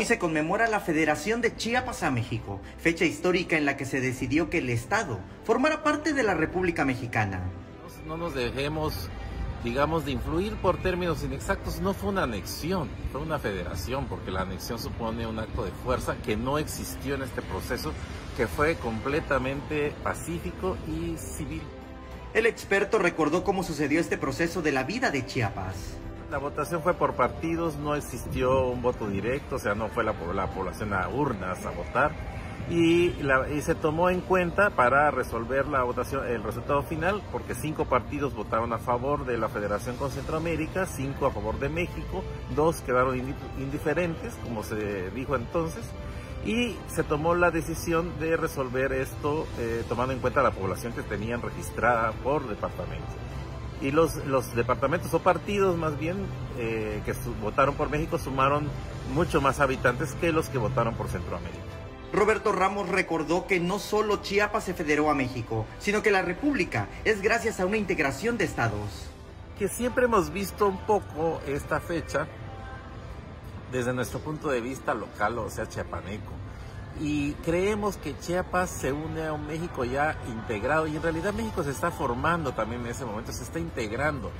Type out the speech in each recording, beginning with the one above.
Hoy se conmemora la Federación de Chiapas a México, fecha histórica en la que se decidió que el Estado formara parte de la República Mexicana. No nos dejemos, digamos, de influir por términos inexactos. No fue una anexión, fue una federación, porque la anexión supone un acto de fuerza que no existió en este proceso, que fue completamente pacífico y civil. El experto recordó cómo sucedió este proceso de la vida de Chiapas. La votación fue por partidos, no existió un voto directo, o sea, no fue la, población a urnas a votar. Y, se tomó en cuenta para resolver la votación, el resultado final, porque cinco partidos votaron a favor de la Federación con Centroamérica, cinco a favor de México, dos quedaron indiferentes, como se dijo entonces, y se tomó la decisión de resolver esto eh, tomando en cuenta la población que tenían registrada por departamento y los, los departamentos o partidos más bien eh, que votaron por México sumaron mucho más habitantes que los que votaron por Centroamérica. Roberto Ramos recordó que no solo Chiapas se federó a México, sino que la República es gracias a una integración de estados. Que siempre hemos visto un poco esta fecha desde nuestro punto de vista local, o sea, chiapaneco y creemos que Chiapas se une a un México ya integrado y en realidad México se está formando también en ese momento, se está integrando.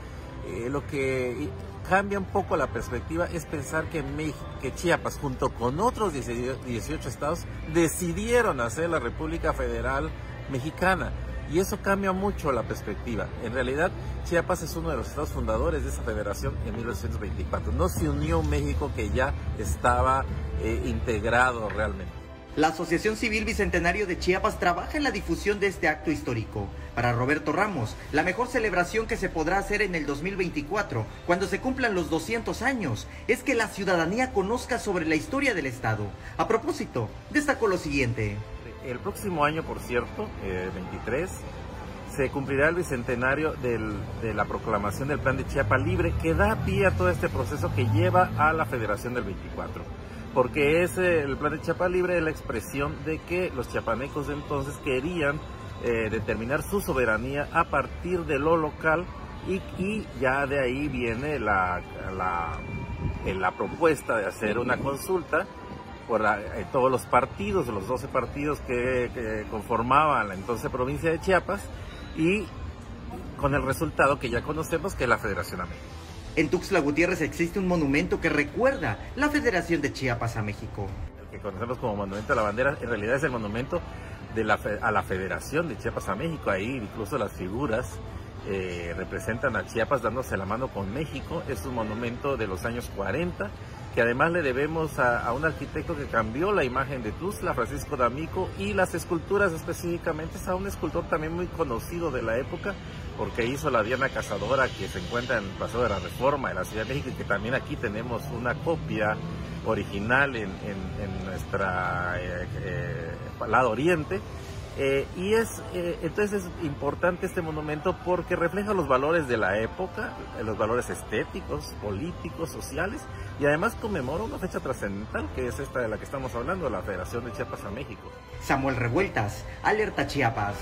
Eh, lo que cambia un poco la perspectiva es pensar que, México, que Chiapas junto con otros 18 estados decidieron hacer la República Federal Mexicana. Y eso cambia mucho la perspectiva. En realidad, Chiapas es uno de los estados fundadores de esa federación en 1924. No se unió México que ya estaba eh, integrado realmente. La Asociación Civil Bicentenario de Chiapas trabaja en la difusión de este acto histórico. Para Roberto Ramos, la mejor celebración que se podrá hacer en el 2024, cuando se cumplan los 200 años, es que la ciudadanía conozca sobre la historia del Estado. A propósito, destacó lo siguiente. El próximo año, por cierto, 23, eh, se cumplirá el bicentenario de la proclamación del Plan de Chiapas Libre, que da pie a todo este proceso que lleva a la Federación del 24 porque es el plan de Chiapas Libre la expresión de que los chiapanecos de entonces querían eh, determinar su soberanía a partir de lo local y, ya de ahí viene la, la, eh, la, propuesta de hacer una consulta por eh, todos los partidos, los 12 partidos que conformaban la entonces provincia de Chiapas y con el resultado que ya conocemos que es la Federación América. En Tuxtla Gutiérrez existe un monumento que recuerda la Federación de Chiapas a México. El que conocemos como Monumento a la Bandera, en realidad es el monumento de la, a la Federación de Chiapas a México. Ahí incluso las figuras eh, representan a Chiapas dándose la mano con México. Es un monumento de los años 40 que además le debemos a, un arquitecto que cambió la imagen de Tuzla, Francisco D'Amico, y las esculturas específicamente es a un escultor también muy conocido de la época, porque hizo la Diana Cazadora que se encuentra en el Paseo de la Reforma de la Ciudad de México, y que también aquí tenemos una copia original en, nuestra eh, eh, lado oriente. Eh, y es eh, entonces es importante este monumento porque refleja los valores de la época, eh, los valores estéticos, políticos, sociales y además conmemora una fecha trascendental que es esta de la que estamos hablando, la Federación de Chiapas a México. Samuel Revueltas, Alerta Chiapas.